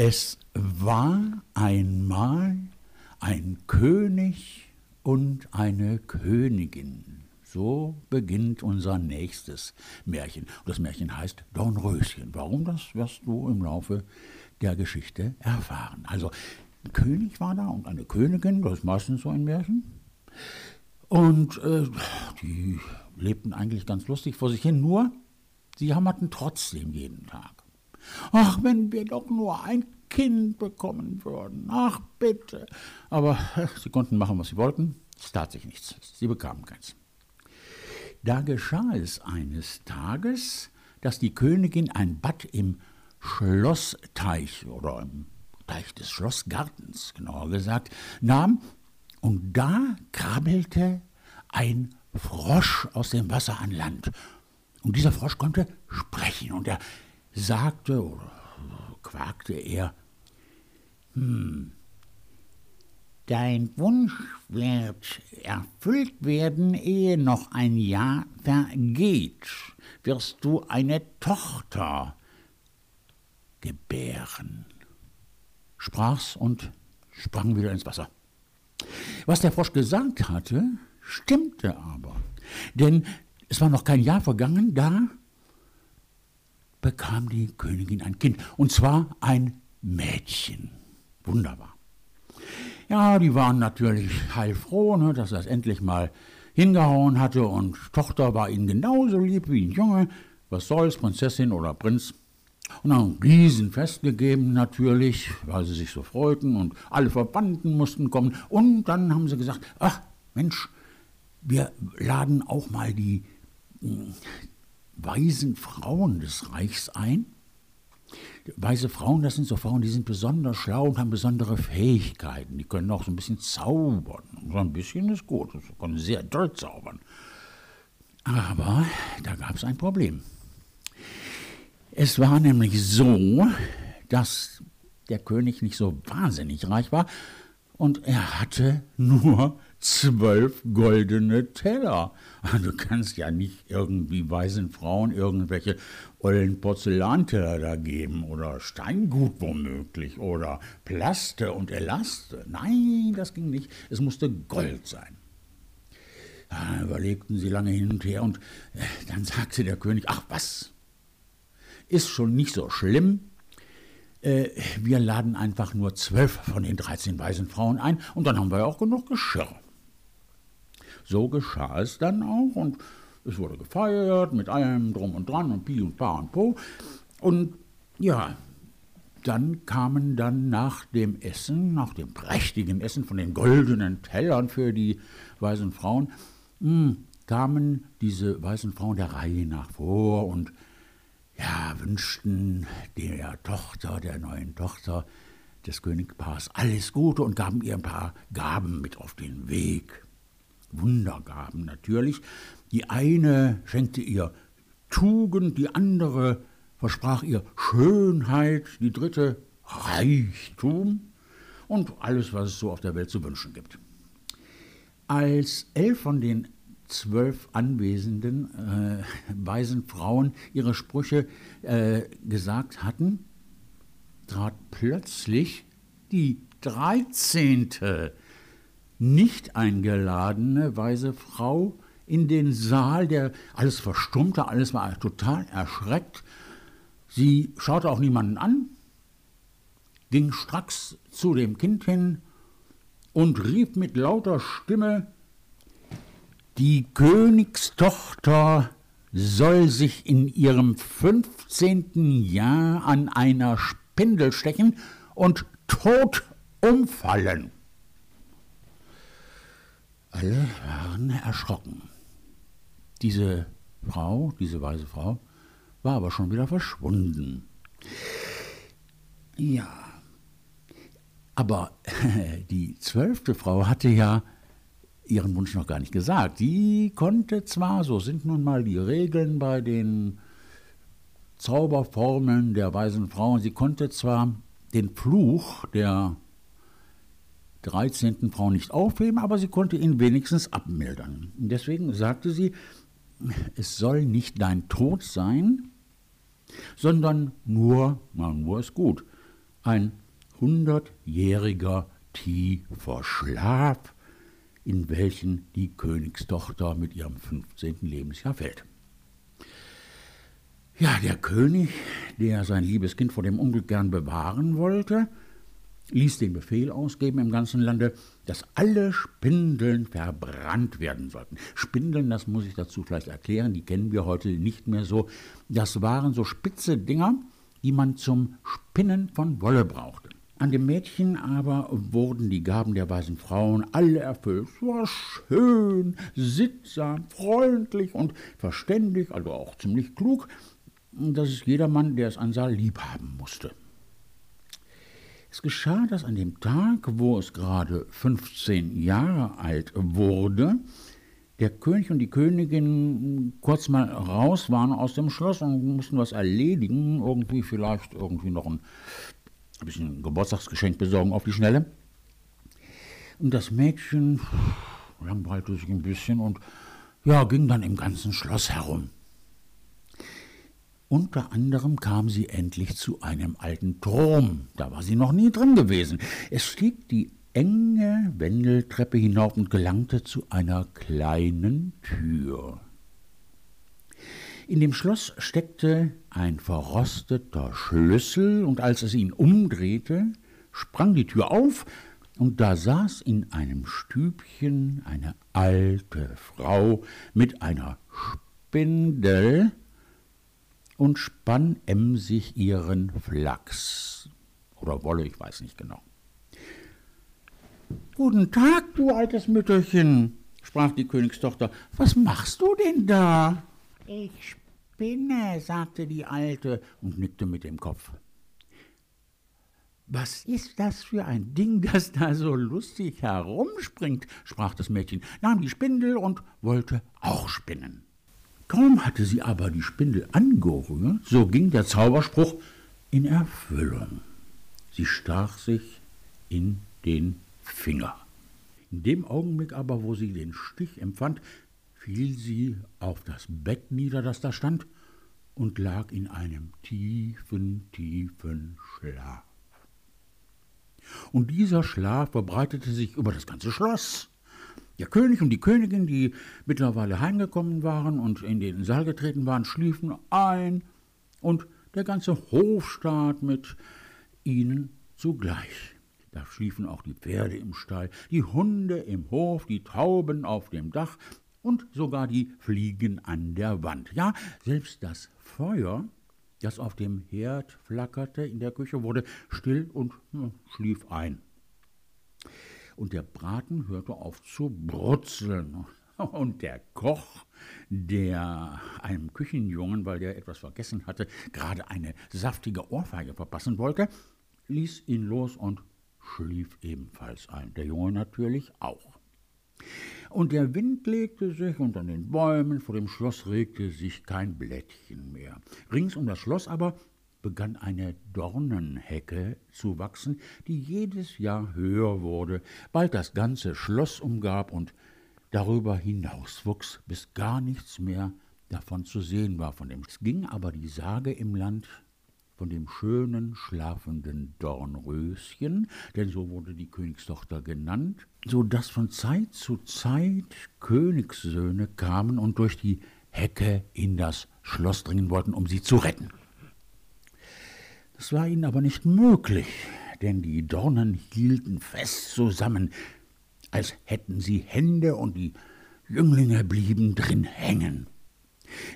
Es war einmal ein König und eine Königin. So beginnt unser nächstes Märchen. Und das Märchen heißt Dornröschen. Warum, das wirst du im Laufe der Geschichte erfahren. Also, ein König war da und eine Königin, das ist meistens so ein Märchen. Und äh, die lebten eigentlich ganz lustig vor sich hin, nur sie jammerten trotzdem jeden Tag. Ach, wenn wir doch nur ein Kind bekommen würden. Ach, bitte. Aber sie konnten machen, was sie wollten. Es tat sich nichts. Sie bekamen keins. Da geschah es eines Tages, dass die Königin ein Bad im Schlossteich oder im Teich des Schlossgartens, genauer gesagt, nahm, und da krabbelte ein Frosch aus dem Wasser an Land. Und dieser Frosch konnte sprechen und er sagte oder quakte er, hm, dein Wunsch wird erfüllt werden, ehe noch ein Jahr vergeht, wirst du eine Tochter gebären. Sprach's und sprang wieder ins Wasser. Was der Frosch gesagt hatte, stimmte aber, denn es war noch kein Jahr vergangen, da bekam die Königin ein Kind, und zwar ein Mädchen. Wunderbar. Ja, die waren natürlich heilfroh, ne, dass es endlich mal hingehauen hatte, und Tochter war ihnen genauso lieb wie ein Junge. Was soll's, Prinzessin oder Prinz? Und dann ein Riesenfest gegeben natürlich, weil sie sich so freuten und alle Verbanden mussten kommen. Und dann haben sie gesagt, ach Mensch, wir laden auch mal die hm, weisen Frauen des Reichs ein. Weise Frauen, das sind so Frauen, die sind besonders schlau und haben besondere Fähigkeiten. Die können auch so ein bisschen zaubern. So ein bisschen ist gut, sie können sehr doll zaubern. Aber da gab es ein Problem. Es war nämlich so, dass der König nicht so wahnsinnig reich war und er hatte nur zwölf goldene Teller. Du kannst ja nicht irgendwie weißen Frauen irgendwelche ollen Porzellanteller da geben oder Steingut womöglich oder Plaste und Elaste. Nein, das ging nicht. Es musste Gold sein. Da überlegten sie lange hin und her und äh, dann sagte der König, ach was, ist schon nicht so schlimm. Äh, wir laden einfach nur zwölf von den dreizehn weisen Frauen ein und dann haben wir auch genug Geschirr. So geschah es dann auch und es wurde gefeiert mit allem drum und dran und Pi und Pa und Po. Und ja, dann kamen dann nach dem Essen, nach dem prächtigen Essen von den goldenen Tellern für die weißen Frauen, mh, hm, kamen diese weißen Frauen der Reihe nach vor und ja, wünschten der Tochter, der neuen Tochter des Königpaars alles Gute und gaben ihr ein paar Gaben mit auf den Weg. Wundergaben natürlich. Die eine schenkte ihr Tugend, die andere versprach ihr Schönheit, die dritte Reichtum und alles, was es so auf der Welt zu wünschen gibt. Als elf von den zwölf anwesenden äh, weisen Frauen ihre Sprüche äh, gesagt hatten, trat plötzlich die dreizehnte nicht eingeladene weise Frau in den Saal, der alles verstummte, alles war total erschreckt. Sie schaute auch niemanden an, ging stracks zu dem Kind hin und rief mit lauter Stimme, die Königstochter soll sich in ihrem 15. Jahr an einer Spindel stechen und tot umfallen. Alle waren erschrocken. Diese Frau, diese weise Frau, war aber schon wieder verschwunden. Ja, aber die zwölfte Frau hatte ja ihren Wunsch noch gar nicht gesagt. Die konnte zwar, so sind nun mal die Regeln bei den Zauberformeln der weisen Frauen, sie konnte zwar den Fluch der 13. Frau nicht aufheben, aber sie konnte ihn wenigstens abmildern. Deswegen sagte sie, es soll nicht dein Tod sein, sondern nur, na, nur ist gut, ein hundertjähriger tiefer Schlaf, in welchen die Königstochter mit ihrem 15. Lebensjahr fällt. Ja, der König, der sein liebes Kind vor dem Unglück gern bewahren wollte, ließ den Befehl ausgeben im ganzen Lande, dass alle Spindeln verbrannt werden sollten. Spindeln, das muss ich dazu vielleicht erklären, die kennen wir heute nicht mehr so. Das waren so spitze Dinger, die man zum Spinnen von Wolle brauchte. An dem Mädchen aber wurden die Gaben der weisen Frauen alle erfüllt. Es war schön, sittsam, freundlich und verständig, also auch ziemlich klug, dass es jedermann, der es ansah, lieb haben musste. Es geschah, dass an dem Tag, wo es gerade 15 Jahre alt wurde, der König und die Königin kurz mal raus waren aus dem Schloss und mussten was erledigen, irgendwie vielleicht irgendwie noch ein bisschen Geburtstagsgeschenk besorgen auf die Schnelle. Und das Mädchen langweilte sich ein bisschen und ja, ging dann im ganzen Schloss herum. Unter anderem kam sie endlich zu einem alten Turm. Da war sie noch nie drin gewesen. Es stieg die enge Wendeltreppe hinauf und gelangte zu einer kleinen Tür. In dem Schloss steckte ein verrosteter Schlüssel, und als es ihn umdrehte, sprang die Tür auf, und da saß in einem Stübchen eine alte Frau mit einer Spindel, und spann emsig ihren Flachs. Oder Wolle, ich weiß nicht genau. Guten Tag, du altes Mütterchen, sprach die Königstochter. Was machst du denn da? Ich spinne, sagte die Alte und nickte mit dem Kopf. Was ist das für ein Ding, das da so lustig herumspringt? sprach das Mädchen, nahm die Spindel und wollte auch spinnen. Kaum hatte sie aber die Spindel angerührt, so ging der Zauberspruch in Erfüllung. Sie stach sich in den Finger. In dem Augenblick aber, wo sie den Stich empfand, fiel sie auf das Bett nieder, das da stand, und lag in einem tiefen, tiefen Schlaf. Und dieser Schlaf verbreitete sich über das ganze Schloss. Der König und die Königin, die mittlerweile heimgekommen waren und in den Saal getreten waren, schliefen ein und der ganze Hofstaat mit ihnen zugleich. Da schliefen auch die Pferde im Stall, die Hunde im Hof, die Tauben auf dem Dach und sogar die Fliegen an der Wand. Ja, selbst das Feuer, das auf dem Herd flackerte in der Küche, wurde still und hm, schlief ein und der Braten hörte auf zu brutzeln. Und der Koch, der einem Küchenjungen, weil der etwas vergessen hatte, gerade eine saftige Ohrfeige verpassen wollte, ließ ihn los und schlief ebenfalls ein. Der Junge natürlich auch. Und der Wind legte sich, und an den Bäumen vor dem Schloss regte sich kein Blättchen mehr. Rings um das Schloss aber begann eine Dornenhecke zu wachsen, die jedes Jahr höher wurde, bald das ganze Schloss umgab und darüber hinaus wuchs, bis gar nichts mehr davon zu sehen war von dem. Es ging aber die Sage im Land von dem schönen, schlafenden Dornröschen, denn so wurde die Königstochter genannt, so dass von Zeit zu Zeit Königssöhne kamen und durch die Hecke in das Schloss dringen wollten, um sie zu retten. Es war ihnen aber nicht möglich, denn die Dornen hielten fest zusammen, als hätten sie Hände und die Jünglinge blieben drin hängen.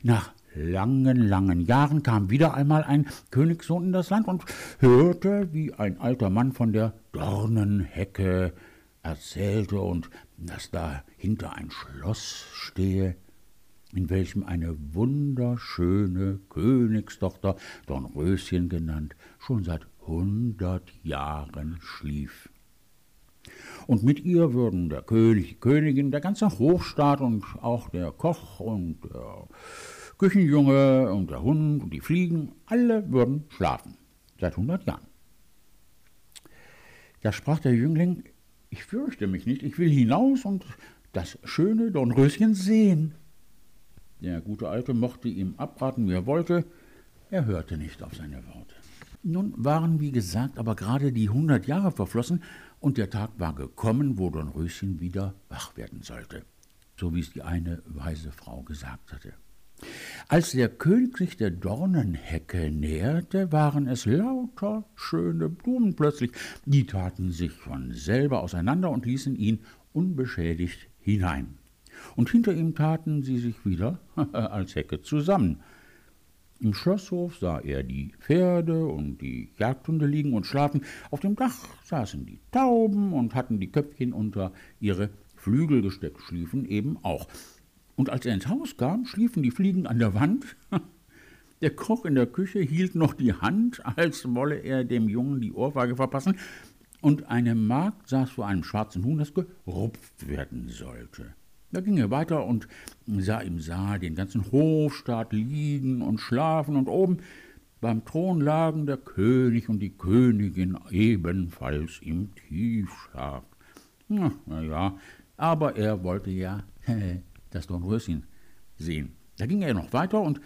Nach langen, langen Jahren kam wieder einmal ein Königssohn in das Land und hörte, wie ein alter Mann von der Dornenhecke erzählte und dass dahinter ein Schloss stehe, in welchem eine wunderschöne Königstochter, Dornröschen genannt, schon seit hundert Jahren schlief. Und mit ihr würden der König, die Königin, der ganze Hofstaat und auch der Koch und der Küchenjunge und der Hund und die Fliegen, alle würden schlafen, seit hundert Jahren. Da sprach der Jüngling, ich fürchte mich nicht, ich will hinaus und das schöne Dornröschen sehen. Der gute Alte mochte ihm abraten, wie er wollte, er hörte nicht auf seine Worte. Nun waren, wie gesagt, aber gerade die hundert Jahre verflossen und der Tag war gekommen, wo Dornröschen wieder wach werden sollte, so wie es die eine weise Frau gesagt hatte. Als der König sich der Dornenhecke näherte, waren es lauter schöne Blumen plötzlich, die taten sich von selber auseinander und ließen ihn unbeschädigt hinein. Und hinter ihm taten sie sich wieder als Hecke zusammen. Im Schlosshof sah er die Pferde und die Jagdhunde liegen und schlafen. Auf dem Dach saßen die Tauben und hatten die Köpfchen unter ihre Flügel gesteckt, schliefen eben auch. Und als er ins Haus kam, schliefen die Fliegen an der Wand. Der Koch in der Küche hielt noch die Hand, als wolle er dem Jungen die Ohrfeige verpassen, und eine Magd saß vor einem schwarzen Huhn, das gerupft werden sollte. Da ging er weiter und sah im Saal den ganzen Hofstaat liegen und schlafen, und oben beim Thron lagen der König und die Königin ebenfalls im Tiefschlaf. Na, na ja, aber er wollte ja das Dornröschen sehen. Da ging er noch weiter und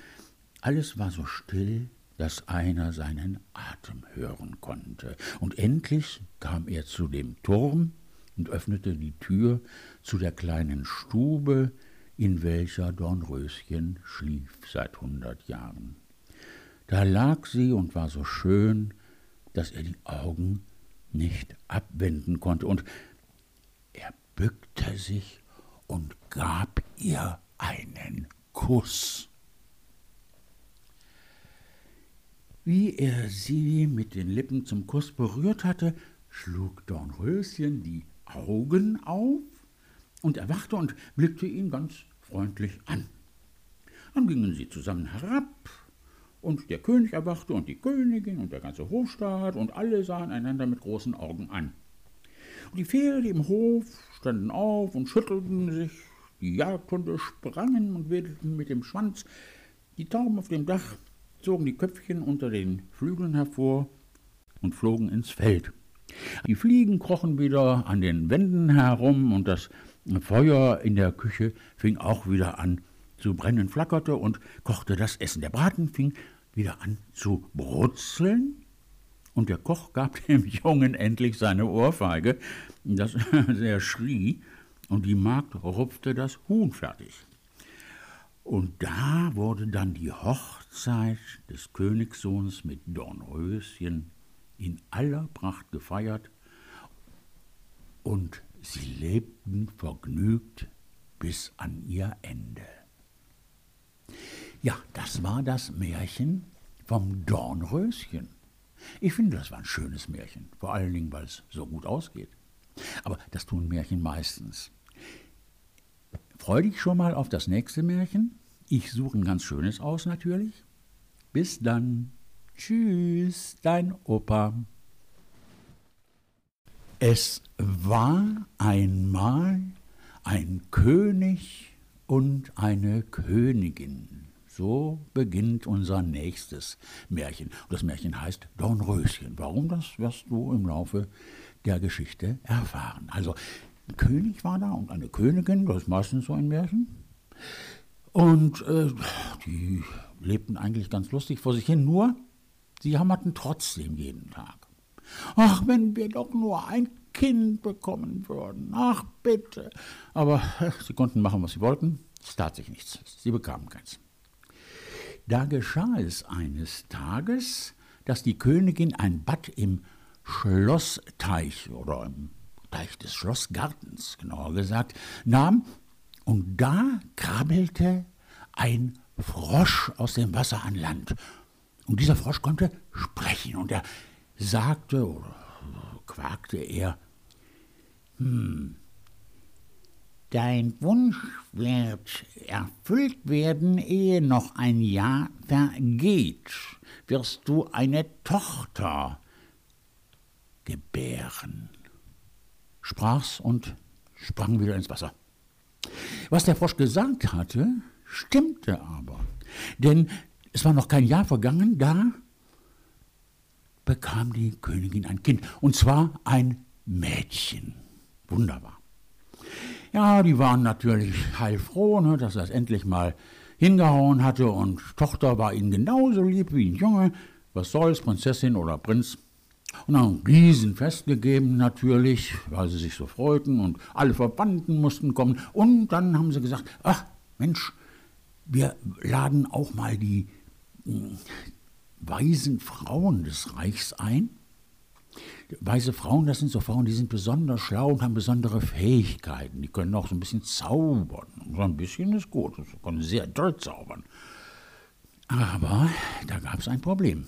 alles war so still, dass einer seinen Atem hören konnte. Und endlich kam er zu dem Turm und öffnete die Tür zu der kleinen Stube, in welcher Dornröschen schlief seit hundert Jahren. Da lag sie und war so schön, dass er die Augen nicht abwenden konnte, und er bückte sich und gab ihr einen Kuss. Wie er sie mit den Lippen zum Kuss berührt hatte, schlug Dornröschen die Augen auf und erwachte und blickte ihn ganz freundlich an. Dann gingen sie zusammen herab, und der König erwachte und die Königin und der ganze Hofstaat und alle sahen einander mit großen Augen an. Und die Pferde im Hof standen auf und schüttelten sich, die Jagdhunde sprangen und wedelten mit dem Schwanz, die Tauben auf dem Dach zogen die Köpfchen unter den Flügeln hervor und flogen ins Feld. Die Fliegen krochen wieder an den Wänden herum und das Feuer in der Küche fing auch wieder an zu brennen, flackerte und kochte das Essen. Der Braten fing wieder an zu brutzeln und der Koch gab dem Jungen endlich seine Ohrfeige, dass er schrie, und die Magd rupfte das Huhn fertig. Und da wurde dann die Hochzeit des Königssohns mit Dornröschen in aller Pracht gefeiert, und sie lebten vergnügt bis an ihr Ende. Ja, das war das Märchen vom Dornröschen. Ich finde, das war ein schönes Märchen, vor allen Dingen, weil es so gut ausgeht. Aber das tun Märchen meistens. Freu dich schon mal auf das nächste Märchen. Ich suche ein ganz schönes aus natürlich. Bis dann. Tschüss, dein Opa. Es war einmal ein König und eine Königin. So beginnt unser nächstes Märchen. Und das Märchen heißt Dornröschen. Warum, das wirst du im Laufe der Geschichte erfahren. Also, ein König war da und eine Königin, das ist meistens so ein Märchen. Und äh, die lebten eigentlich ganz lustig vor sich hin, nur sie jammerten trotzdem jeden Tag. Ach, wenn wir doch nur ein Kind bekommen würden. Ach, bitte. Aber sie konnten machen, was sie wollten. Es tat sich nichts. Sie bekamen keins. Da geschah es eines Tages, dass die Königin ein Bad im Schlossteich oder im Teich des Schlossgartens, genauer gesagt, nahm, und da krabbelte ein Frosch aus dem Wasser an Land. Und dieser Frosch konnte sprechen, und er sagte oder quakte er, hm, Dein Wunsch wird erfüllt werden, ehe noch ein Jahr vergeht. Wirst du eine Tochter gebären. Sprach's und sprang wieder ins Wasser. Was der Frosch gesagt hatte, stimmte aber. Denn es war noch kein Jahr vergangen, da bekam die Königin ein Kind. Und zwar ein Mädchen. Wunderbar. Ja, die waren natürlich heilfroh, ne, dass es endlich mal hingehauen hatte und Tochter war ihnen genauso lieb wie ein Junge was soll's, Prinzessin oder Prinz. Und dann ein Riesenfest gegeben natürlich, weil sie sich so freuten und alle Verbanden mussten kommen. Und dann haben sie gesagt, ach Mensch, wir laden auch mal die hm, weisen Frauen des Reichs ein. Weise Frauen, das sind so Frauen, die sind besonders schlau und haben besondere Fähigkeiten. Die können auch so ein bisschen zaubern. So ein bisschen ist gut, sie können sehr doll zaubern. Aber da gab es ein Problem.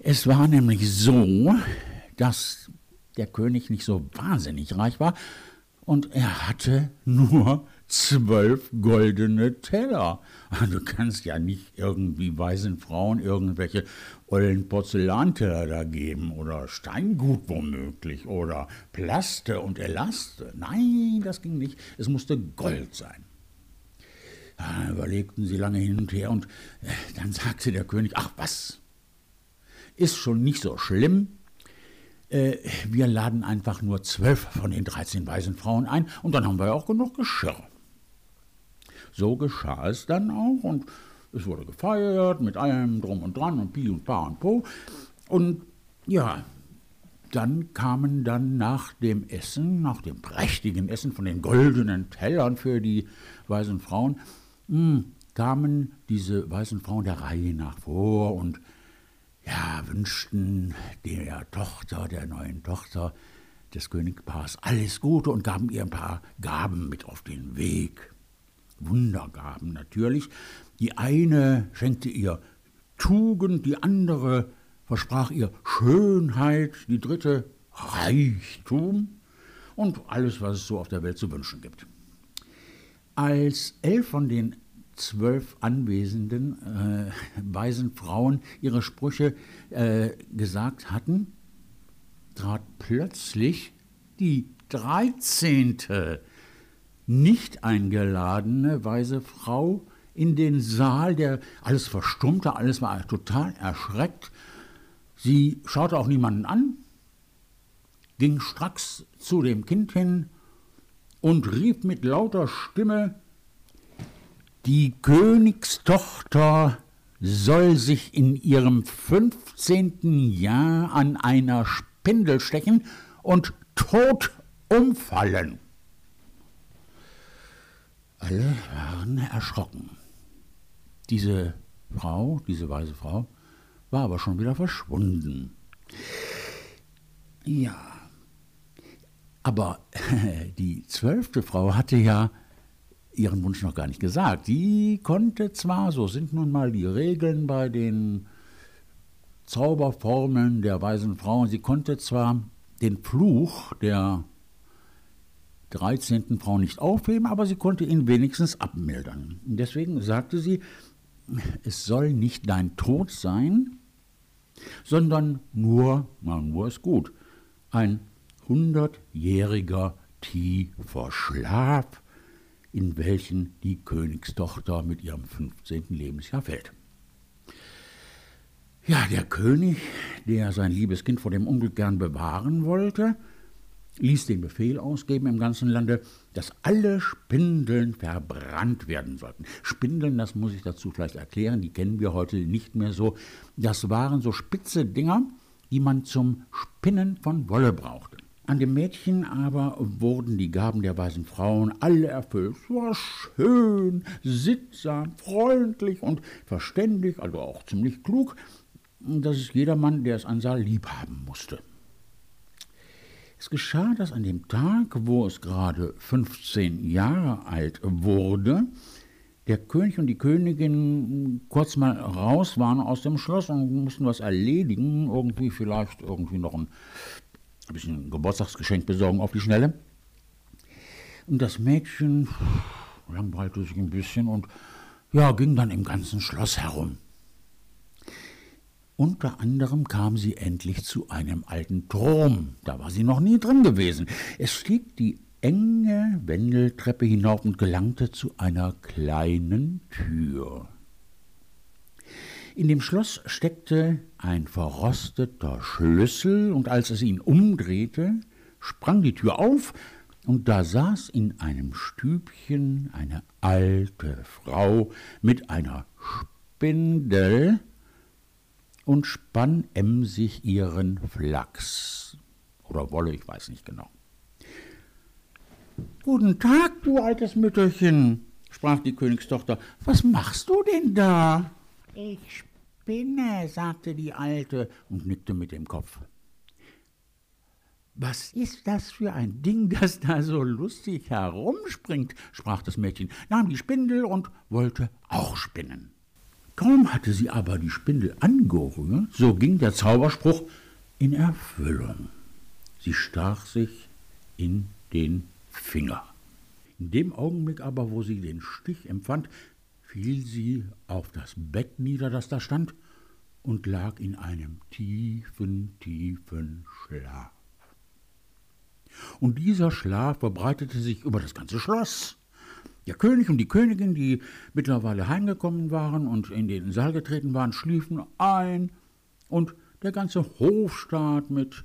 Es war nämlich so, dass der König nicht so wahnsinnig reich war und er hatte nur zwölf goldene Teller. Du kannst ja nicht irgendwie weisen Frauen irgendwelche ollen Porzellanteller da geben oder Steingut womöglich oder Plaste und Elaste. Nein, das ging nicht. Es musste Gold sein. Da überlegten sie lange hin und her und äh, dann sagte der König, ach was, ist schon nicht so schlimm. Äh, wir laden einfach nur zwölf von den dreizehn weisen Frauen ein und dann haben wir ja auch genug Geschirr. So geschah es dann auch und es wurde gefeiert mit allem drum und dran und Pi und Pa und Po. Und ja, dann kamen dann nach dem Essen, nach dem prächtigen Essen von den goldenen Tellern für die weißen Frauen, mh, hm, kamen diese weißen Frauen der Reihe nach vor und ja, wünschten der Tochter, der neuen Tochter des Königpaars alles Gute und gaben ihr ein paar Gaben mit auf den Weg. Wundergaben natürlich. Die eine schenkte ihr Tugend, die andere versprach ihr Schönheit, die dritte Reichtum und alles, was es so auf der Welt zu wünschen gibt. Als elf von den zwölf anwesenden äh, weisen Frauen ihre Sprüche äh, gesagt hatten, trat plötzlich die dreizehnte nicht eingeladene weise Frau in den Saal, der alles verstummte, alles war total erschreckt. Sie schaute auch niemanden an, ging stracks zu dem Kind hin und rief mit lauter Stimme, die Königstochter soll sich in ihrem fünfzehnten Jahr an einer Spindel stechen und tot umfallen. Alle waren erschrocken. Diese Frau, diese weise Frau, war aber schon wieder verschwunden. Ja, aber die zwölfte Frau hatte ja ihren Wunsch noch gar nicht gesagt. Die konnte zwar, so sind nun mal die Regeln bei den Zauberformeln der weisen Frauen, sie konnte zwar den Fluch der 13. Frau nicht aufheben, aber sie konnte ihn wenigstens abmildern. Deswegen sagte sie, es soll nicht dein Tod sein, sondern nur, na, nur ist gut, ein hundertjähriger tiefer Schlaf, in welchen die Königstochter mit ihrem 15. Lebensjahr fällt. Ja, der König, der sein liebes Kind vor dem Unglück gern bewahren wollte, ließ den Befehl ausgeben im ganzen Lande, dass alle Spindeln verbrannt werden sollten. Spindeln, das muss ich dazu vielleicht erklären, die kennen wir heute nicht mehr so. Das waren so spitze Dinger, die man zum Spinnen von Wolle brauchte. An dem Mädchen aber wurden die Gaben der weisen Frauen alle erfüllt. Es war schön, sittsam, freundlich und verständig, also auch ziemlich klug, dass es jedermann, der es ansah, lieb haben musste. Es geschah, dass an dem Tag, wo es gerade 15 Jahre alt wurde, der König und die Königin kurz mal raus waren aus dem Schloss und mussten was erledigen, irgendwie vielleicht irgendwie noch ein bisschen Geburtstagsgeschenk besorgen auf die Schnelle. Und das Mädchen langweilte sich ein bisschen und ja, ging dann im ganzen Schloss herum. Unter anderem kam sie endlich zu einem alten Turm. Da war sie noch nie drin gewesen. Es stieg die enge Wendeltreppe hinauf und gelangte zu einer kleinen Tür. In dem Schloss steckte ein verrosteter Schlüssel, und als es ihn umdrehte, sprang die Tür auf, und da saß in einem Stübchen eine alte Frau mit einer Spindel, und spann emsig ihren Flachs. Oder Wolle, ich weiß nicht genau. Guten Tag, du altes Mütterchen, sprach die Königstochter. Was machst du denn da? Ich spinne, sagte die Alte und nickte mit dem Kopf. Was ist das für ein Ding, das da so lustig herumspringt? sprach das Mädchen, nahm die Spindel und wollte auch spinnen. Kaum hatte sie aber die Spindel angerührt, so ging der Zauberspruch in Erfüllung. Sie stach sich in den Finger. In dem Augenblick aber, wo sie den Stich empfand, fiel sie auf das Bett nieder, das da stand, und lag in einem tiefen, tiefen Schlaf. Und dieser Schlaf verbreitete sich über das ganze Schloss. Der König und die Königin, die mittlerweile heimgekommen waren und in den Saal getreten waren, schliefen ein, und der ganze Hofstaat mit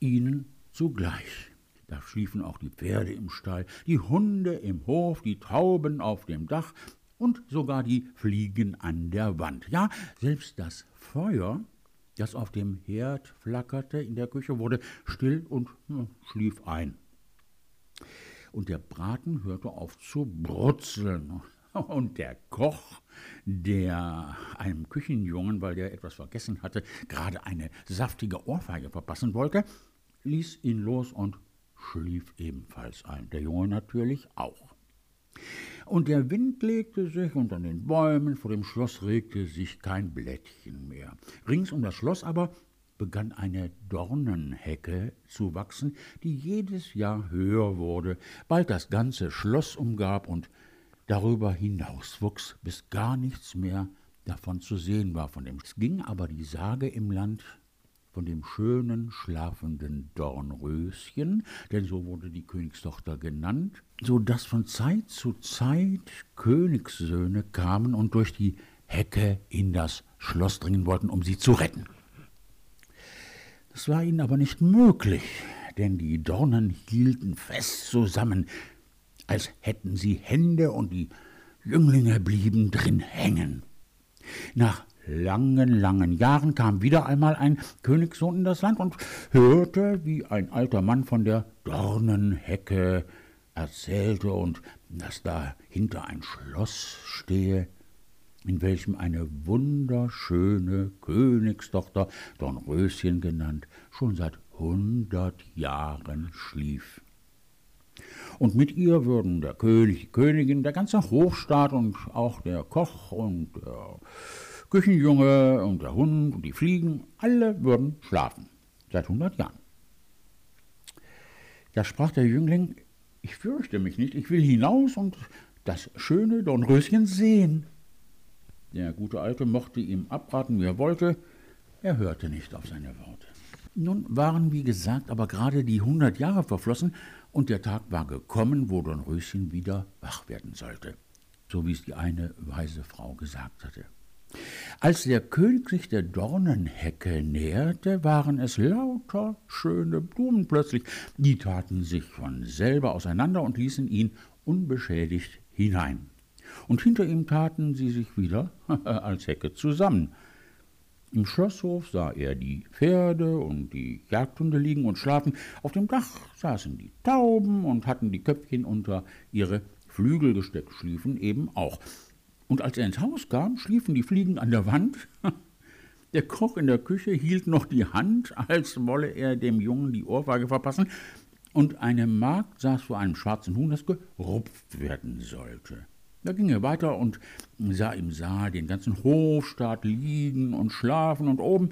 ihnen zugleich. Da schliefen auch die Pferde im Stall, die Hunde im Hof, die Tauben auf dem Dach und sogar die Fliegen an der Wand. Ja, selbst das Feuer, das auf dem Herd flackerte in der Küche, wurde still und ja, schlief ein. Und der Braten hörte auf zu brutzeln. Und der Koch, der einem Küchenjungen, weil der etwas vergessen hatte, gerade eine saftige Ohrfeige verpassen wollte, ließ ihn los und schlief ebenfalls ein. Der Junge natürlich auch. Und der Wind legte sich, an den Bäumen vor dem Schloss regte sich kein Blättchen mehr. Rings um das Schloss aber begann eine Dornenhecke zu wachsen, die jedes Jahr höher wurde, bald das ganze Schloss umgab und darüber hinaus wuchs, bis gar nichts mehr davon zu sehen war von dem. Es ging aber die Sage im Land, von dem schönen, schlafenden Dornröschen, denn so wurde die Königstochter genannt, so dass von Zeit zu Zeit Königssöhne kamen und durch die Hecke in das Schloss dringen wollten, um sie zu retten. Das war ihnen aber nicht möglich, denn die Dornen hielten fest zusammen, als hätten sie Hände und die Jünglinge blieben drin hängen. Nach langen, langen Jahren kam wieder einmal ein Königssohn in das Land und hörte, wie ein alter Mann von der Dornenhecke erzählte und dass dahinter ein Schloss stehe, in welchem eine wunderschöne Königstochter, Dornröschen genannt, schon seit hundert Jahren schlief. Und mit ihr würden der König, die Königin, der ganze Hofstaat und auch der Koch und der Küchenjunge und der Hund und die Fliegen, alle würden schlafen, seit hundert Jahren. Da sprach der Jüngling, ich fürchte mich nicht, ich will hinaus und das schöne Dornröschen sehen. Der gute Alte mochte ihm abraten, wie er wollte, er hörte nicht auf seine Worte. Nun waren, wie gesagt, aber gerade die hundert Jahre verflossen, und der Tag war gekommen, wo Dornröschen wieder wach werden sollte, so wie es die eine weise Frau gesagt hatte. Als der König sich der Dornenhecke näherte, waren es lauter schöne Blumen plötzlich, die taten sich von selber auseinander und ließen ihn unbeschädigt hinein. Und hinter ihm taten sie sich wieder als Hecke zusammen. Im Schlosshof sah er die Pferde und die Jagdhunde liegen und schlafen. Auf dem Dach saßen die Tauben und hatten die Köpfchen unter ihre Flügel gesteckt, schliefen eben auch. Und als er ins Haus kam, schliefen die Fliegen an der Wand. Der Koch in der Küche hielt noch die Hand, als wolle er dem Jungen die Ohrfeige verpassen, und eine Magd saß vor einem schwarzen Huhn, das gerupft werden sollte. Da ging er weiter und sah im Saal den ganzen Hofstaat liegen und schlafen, und oben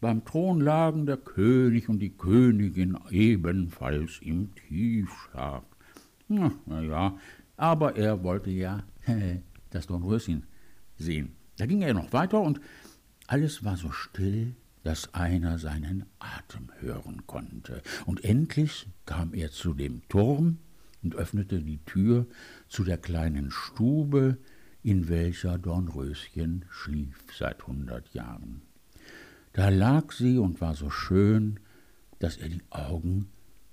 beim Thron lagen der König und die Königin ebenfalls im Tiefschlaf. Na, na ja, aber er wollte ja das Dornröschen sehen. Da ging er noch weiter und alles war so still, dass einer seinen Atem hören konnte. Und endlich kam er zu dem Turm und öffnete die Tür zu der kleinen Stube, in welcher Dornröschen schlief seit hundert Jahren. Da lag sie und war so schön, dass er die Augen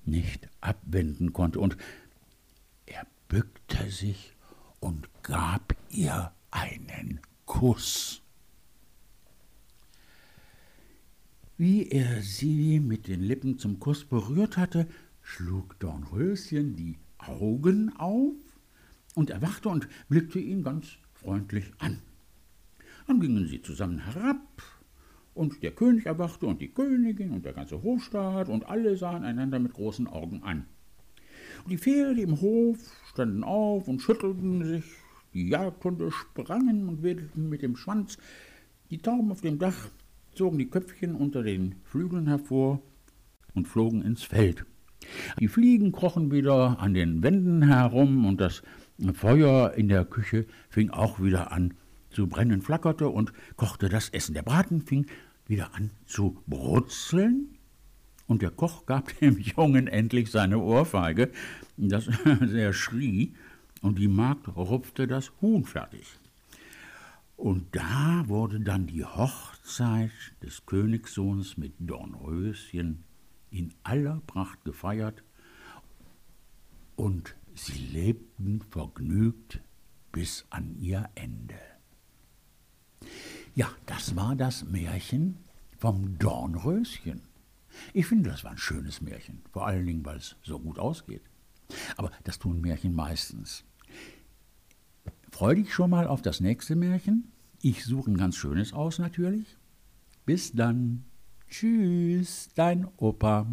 nicht abwenden konnte, und er bückte sich und gab ihr einen Kuss. Wie er sie mit den Lippen zum Kuss berührt hatte, schlug Dornröschen die Augen auf und erwachte und blickte ihn ganz freundlich an. Dann gingen sie zusammen herab, und der König erwachte und die Königin und der ganze Hofstaat und alle sahen einander mit großen Augen an. Und die Pferde im Hof standen auf und schüttelten sich, die Jagdhunde sprangen und wedelten mit dem Schwanz, die Tauben auf dem Dach zogen die Köpfchen unter den Flügeln hervor und flogen ins Feld. Die Fliegen krochen wieder an den Wänden herum und das Feuer in der Küche fing auch wieder an zu brennen, flackerte und kochte das Essen. Der Braten fing wieder an zu brutzeln und der Koch gab dem Jungen endlich seine Ohrfeige, dass er schrie, und die Magd rupfte das Huhn fertig. Und da wurde dann die Hochzeit des Königssohns mit Dornröschen in aller Pracht gefeiert, und sie lebten vergnügt bis an ihr Ende. Ja, das war das Märchen vom Dornröschen. Ich finde, das war ein schönes Märchen, vor allen Dingen, weil es so gut ausgeht. Aber das tun Märchen meistens. Freu dich schon mal auf das nächste Märchen. Ich suche ein ganz schönes aus natürlich. Bis dann. Tschüss, dein Opa.